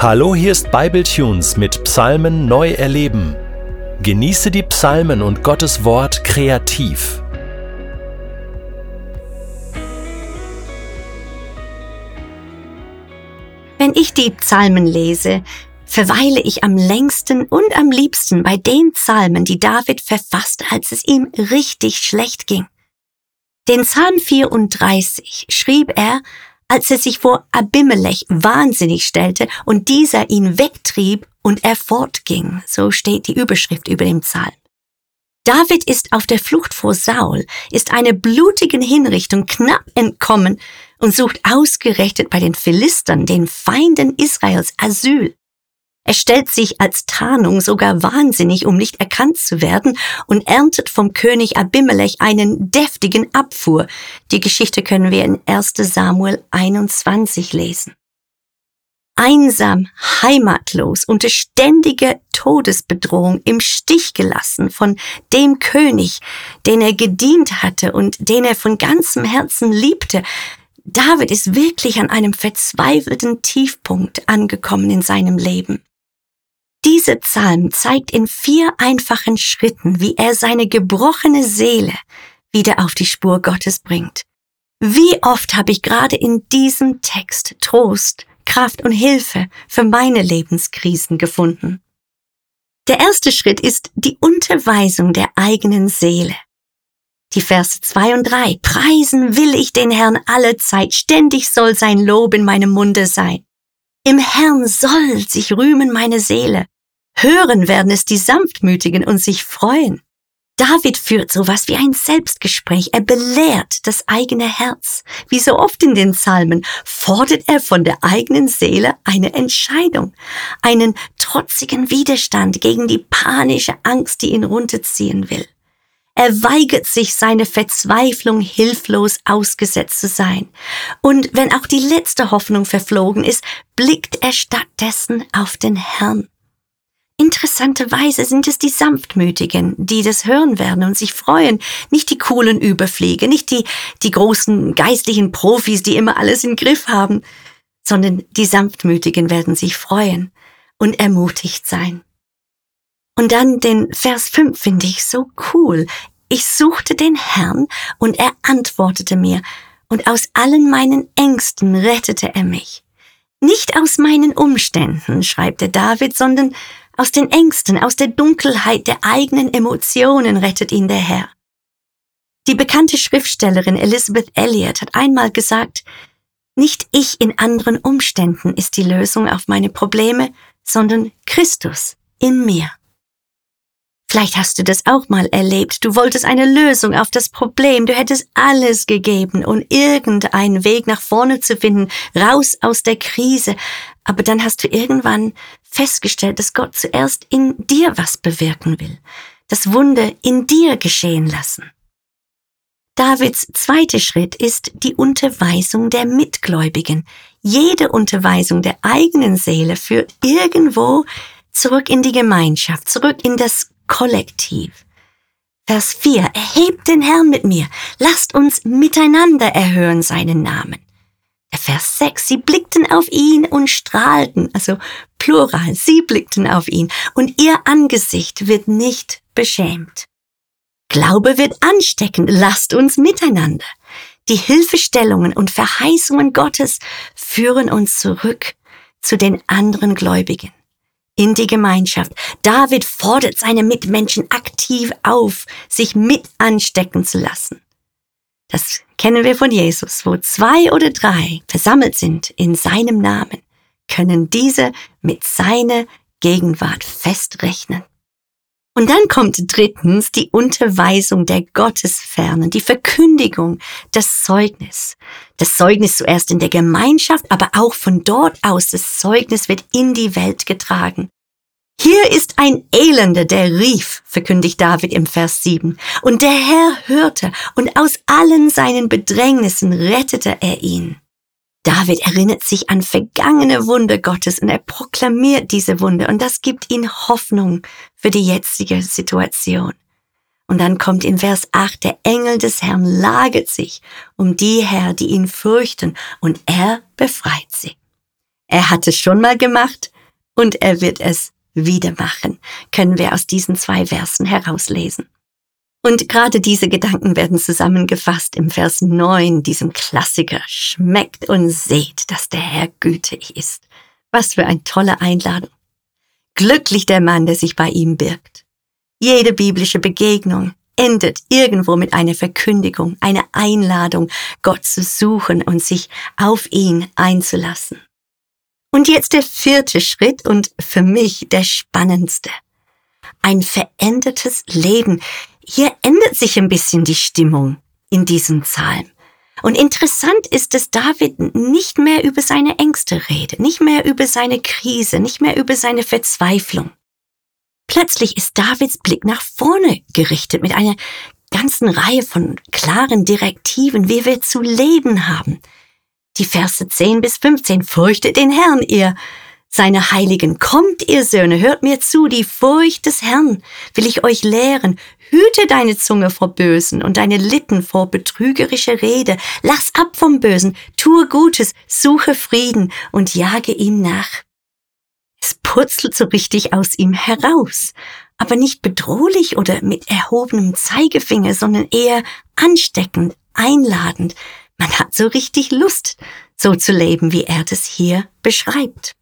Hallo, hier ist Bibletunes mit Psalmen neu erleben. Genieße die Psalmen und Gottes Wort kreativ. Wenn ich die Psalmen lese, verweile ich am längsten und am liebsten bei den Psalmen, die David verfasste, als es ihm richtig schlecht ging. Den Psalm 34 schrieb er, als er sich vor Abimelech wahnsinnig stellte und dieser ihn wegtrieb und er fortging. So steht die Überschrift über dem Psalm. David ist auf der Flucht vor Saul, ist einer blutigen Hinrichtung knapp entkommen und sucht ausgerechnet bei den Philistern, den Feinden Israels, Asyl. Er stellt sich als Tarnung sogar wahnsinnig, um nicht erkannt zu werden, und erntet vom König Abimelech einen deftigen Abfuhr. Die Geschichte können wir in 1 Samuel 21 lesen. Einsam, heimatlos, unter ständiger Todesbedrohung im Stich gelassen von dem König, den er gedient hatte und den er von ganzem Herzen liebte, David ist wirklich an einem verzweifelten Tiefpunkt angekommen in seinem Leben. Diese Psalm zeigt in vier einfachen Schritten, wie er seine gebrochene Seele wieder auf die Spur Gottes bringt. Wie oft habe ich gerade in diesem Text Trost, Kraft und Hilfe für meine Lebenskrisen gefunden. Der erste Schritt ist die Unterweisung der eigenen Seele. Die Verse zwei und drei. Preisen will ich den Herrn alle Zeit, ständig soll sein Lob in meinem Munde sein. Im Herrn soll sich rühmen meine Seele. Hören werden es die Sanftmütigen und sich freuen. David führt sowas wie ein Selbstgespräch. Er belehrt das eigene Herz. Wie so oft in den Psalmen fordert er von der eigenen Seele eine Entscheidung, einen trotzigen Widerstand gegen die panische Angst, die ihn runterziehen will. Er weigert sich, seine Verzweiflung hilflos ausgesetzt zu sein. Und wenn auch die letzte Hoffnung verflogen ist, blickt er stattdessen auf den Herrn. Interessanterweise sind es die Sanftmütigen, die das hören werden und sich freuen, nicht die coolen Überflieger, nicht die, die großen geistlichen Profis, die immer alles im Griff haben, sondern die Sanftmütigen werden sich freuen und ermutigt sein. Und dann den Vers 5 finde ich so cool. Ich suchte den Herrn und er antwortete mir, und aus allen meinen Ängsten rettete er mich. Nicht aus meinen Umständen, schreibt der David, sondern aus den Ängsten, aus der Dunkelheit der eigenen Emotionen rettet ihn der Herr. Die bekannte Schriftstellerin Elizabeth Elliot hat einmal gesagt, nicht ich in anderen Umständen ist die Lösung auf meine Probleme, sondern Christus in mir. Vielleicht hast du das auch mal erlebt. Du wolltest eine Lösung auf das Problem. Du hättest alles gegeben, um irgendeinen Weg nach vorne zu finden, raus aus der Krise. Aber dann hast du irgendwann festgestellt, dass Gott zuerst in dir was bewirken will. Das Wunder in dir geschehen lassen. Davids zweiter Schritt ist die Unterweisung der Mitgläubigen. Jede Unterweisung der eigenen Seele führt irgendwo zurück in die Gemeinschaft, zurück in das Kollektiv. Vers 4. Erhebt den Herrn mit mir. Lasst uns miteinander erhören seinen Namen. Vers 6. Sie blickten auf ihn und strahlten, also plural, sie blickten auf ihn und ihr Angesicht wird nicht beschämt. Glaube wird ansteckend. Lasst uns miteinander. Die Hilfestellungen und Verheißungen Gottes führen uns zurück zu den anderen Gläubigen in die Gemeinschaft. David fordert seine Mitmenschen aktiv auf, sich mit anstecken zu lassen. Das kennen wir von Jesus, wo zwei oder drei versammelt sind in seinem Namen, können diese mit seiner Gegenwart festrechnen. Und dann kommt drittens die Unterweisung der Gottesfernen, die Verkündigung, das Zeugnis. Das Zeugnis zuerst in der Gemeinschaft, aber auch von dort aus, das Zeugnis wird in die Welt getragen. Hier ist ein Elender, der rief, verkündigt David im Vers 7. Und der Herr hörte, und aus allen seinen Bedrängnissen rettete er ihn. David erinnert sich an vergangene Wunder Gottes und er proklamiert diese Wunder und das gibt ihm Hoffnung für die jetzige Situation. Und dann kommt in Vers 8, der Engel des Herrn lagert sich um die Herr, die ihn fürchten, und er befreit sie. Er hat es schon mal gemacht und er wird es wieder machen, können wir aus diesen zwei Versen herauslesen. Und gerade diese Gedanken werden zusammengefasst im Vers 9, diesem Klassiker. Schmeckt und seht, dass der Herr gütig ist. Was für eine tolle Einladung. Glücklich der Mann, der sich bei ihm birgt. Jede biblische Begegnung endet irgendwo mit einer Verkündigung, einer Einladung, Gott zu suchen und sich auf ihn einzulassen. Und jetzt der vierte Schritt und für mich der spannendste. Ein verändertes Leben. Hier ändert sich ein bisschen die Stimmung in diesem Psalm. Und interessant ist, dass David nicht mehr über seine Ängste redet, nicht mehr über seine Krise, nicht mehr über seine Verzweiflung. Plötzlich ist Davids Blick nach vorne gerichtet mit einer ganzen Reihe von klaren Direktiven, wie wir zu leben haben. Die Verse 10 bis 15, fürchtet den Herrn, ihr seine Heiligen. Kommt, ihr Söhne, hört mir zu, die Furcht des Herrn will ich euch lehren. Hüte deine Zunge vor Bösen und deine Lippen vor betrügerischer Rede. Lass ab vom Bösen, tue Gutes, suche Frieden und jage ihm nach. Es purzelt so richtig aus ihm heraus, aber nicht bedrohlich oder mit erhobenem Zeigefinger, sondern eher ansteckend, einladend. Man hat so richtig Lust, so zu leben, wie er das hier beschreibt.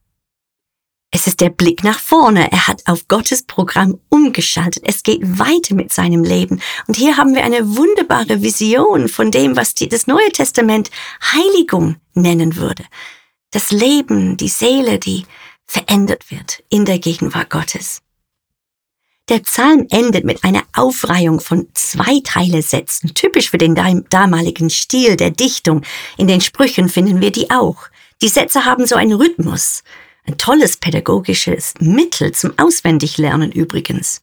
Es ist der Blick nach vorne. Er hat auf Gottes Programm umgeschaltet. Es geht weiter mit seinem Leben. Und hier haben wir eine wunderbare Vision von dem, was die, das Neue Testament Heiligung nennen würde. Das Leben, die Seele, die verändert wird in der Gegenwart Gottes. Der Psalm endet mit einer Aufreihung von Zweiteilesätzen, typisch für den damaligen Stil der Dichtung. In den Sprüchen finden wir die auch. Die Sätze haben so einen Rhythmus. Ein tolles pädagogisches Mittel zum Auswendiglernen übrigens.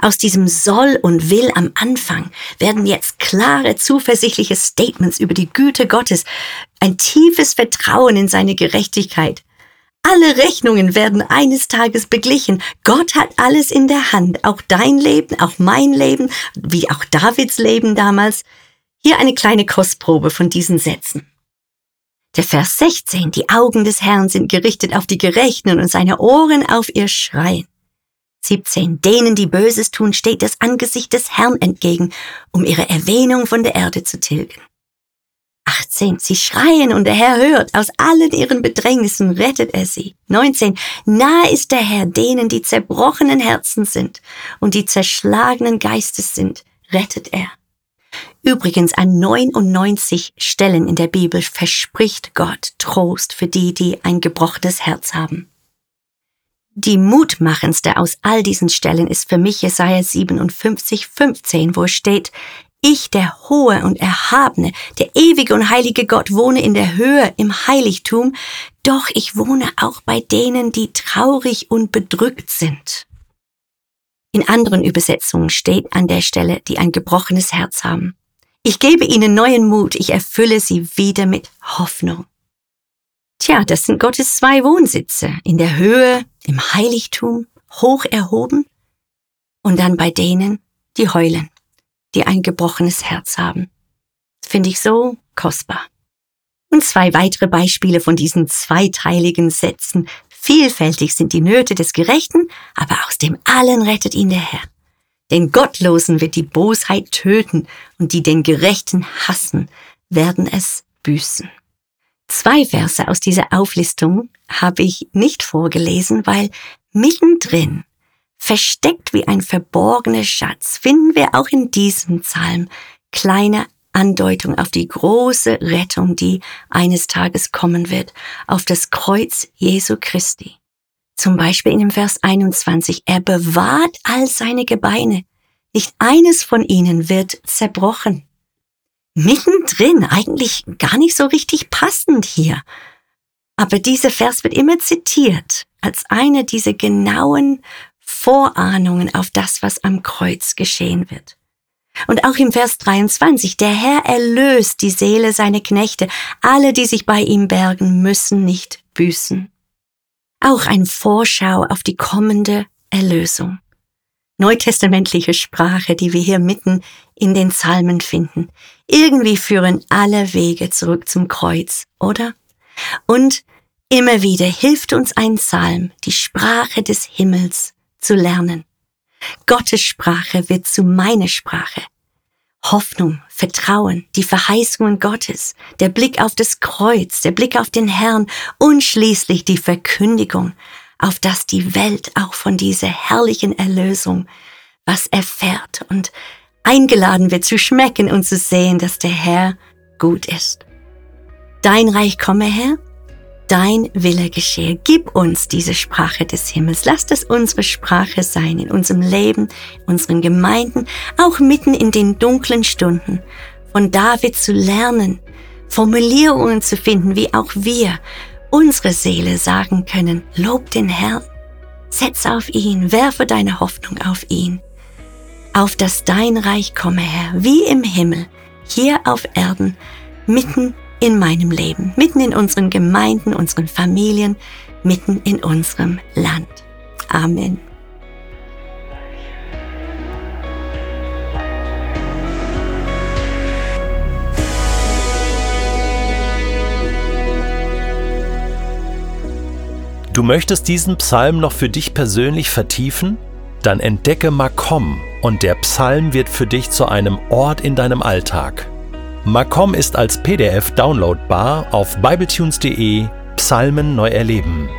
Aus diesem soll und will am Anfang werden jetzt klare, zuversichtliche Statements über die Güte Gottes, ein tiefes Vertrauen in seine Gerechtigkeit, alle Rechnungen werden eines Tages beglichen. Gott hat alles in der Hand. Auch dein Leben, auch mein Leben, wie auch Davids Leben damals. Hier eine kleine Kostprobe von diesen Sätzen. Der Vers 16. Die Augen des Herrn sind gerichtet auf die Gerechten und seine Ohren auf ihr Schreien. 17. Denen, die Böses tun, steht das Angesicht des Herrn entgegen, um ihre Erwähnung von der Erde zu tilgen. 18. Sie schreien und der Herr hört. Aus allen ihren Bedrängnissen rettet er sie. 19. Nahe ist der Herr denen, die zerbrochenen Herzen sind und die zerschlagenen Geistes sind, rettet er. Übrigens an 99 Stellen in der Bibel verspricht Gott Trost für die, die ein gebrochenes Herz haben. Die mutmachendste aus all diesen Stellen ist für mich Jesaja 57, 15, wo steht, ich, der hohe und erhabene, der ewige und heilige Gott, wohne in der Höhe im Heiligtum, doch ich wohne auch bei denen, die traurig und bedrückt sind. In anderen Übersetzungen steht an der Stelle, die ein gebrochenes Herz haben. Ich gebe ihnen neuen Mut, ich erfülle sie wieder mit Hoffnung. Tja, das sind Gottes zwei Wohnsitze, in der Höhe, im Heiligtum, hoch erhoben, und dann bei denen, die heulen die ein gebrochenes Herz haben. Finde ich so kostbar. Und zwei weitere Beispiele von diesen zweiteiligen Sätzen. Vielfältig sind die Nöte des Gerechten, aber aus dem Allen rettet ihn der Herr. Den Gottlosen wird die Bosheit töten und die den Gerechten hassen, werden es büßen. Zwei Verse aus dieser Auflistung habe ich nicht vorgelesen, weil mittendrin Versteckt wie ein verborgener Schatz finden wir auch in diesem Psalm kleine Andeutung auf die große Rettung, die eines Tages kommen wird, auf das Kreuz Jesu Christi. Zum Beispiel in dem Vers 21, er bewahrt all seine Gebeine, nicht eines von ihnen wird zerbrochen. Mittendrin, eigentlich gar nicht so richtig passend hier. Aber dieser Vers wird immer zitiert als eine dieser genauen Vorahnungen auf das, was am Kreuz geschehen wird. Und auch im Vers 23, der Herr erlöst die Seele seiner Knechte, alle, die sich bei ihm bergen, müssen nicht büßen. Auch ein Vorschau auf die kommende Erlösung. Neutestamentliche Sprache, die wir hier mitten in den Psalmen finden. Irgendwie führen alle Wege zurück zum Kreuz, oder? Und Immer wieder hilft uns ein Psalm, die Sprache des Himmels zu lernen. Gottes Sprache wird zu meiner Sprache. Hoffnung, Vertrauen, die Verheißungen Gottes, der Blick auf das Kreuz, der Blick auf den Herrn und schließlich die Verkündigung, auf dass die Welt auch von dieser herrlichen Erlösung was erfährt und eingeladen wird zu schmecken und zu sehen, dass der Herr gut ist. Dein Reich komme, Herr, dein Wille geschehe. Gib uns diese Sprache des Himmels. Lass das unsere Sprache sein in unserem Leben, unseren Gemeinden, auch mitten in den dunklen Stunden. Von David zu lernen, Formulierungen zu finden, wie auch wir unsere Seele sagen können, lob den Herrn, setz auf ihn, werfe deine Hoffnung auf ihn, auf dass dein Reich komme, Herr, wie im Himmel, hier auf Erden, mitten in meinem Leben, mitten in unseren Gemeinden, unseren Familien, mitten in unserem Land. Amen. Du möchtest diesen Psalm noch für dich persönlich vertiefen? Dann entdecke Makom und der Psalm wird für dich zu einem Ort in deinem Alltag. Macom ist als PDF downloadbar auf bibletunes.de Psalmen neu erleben.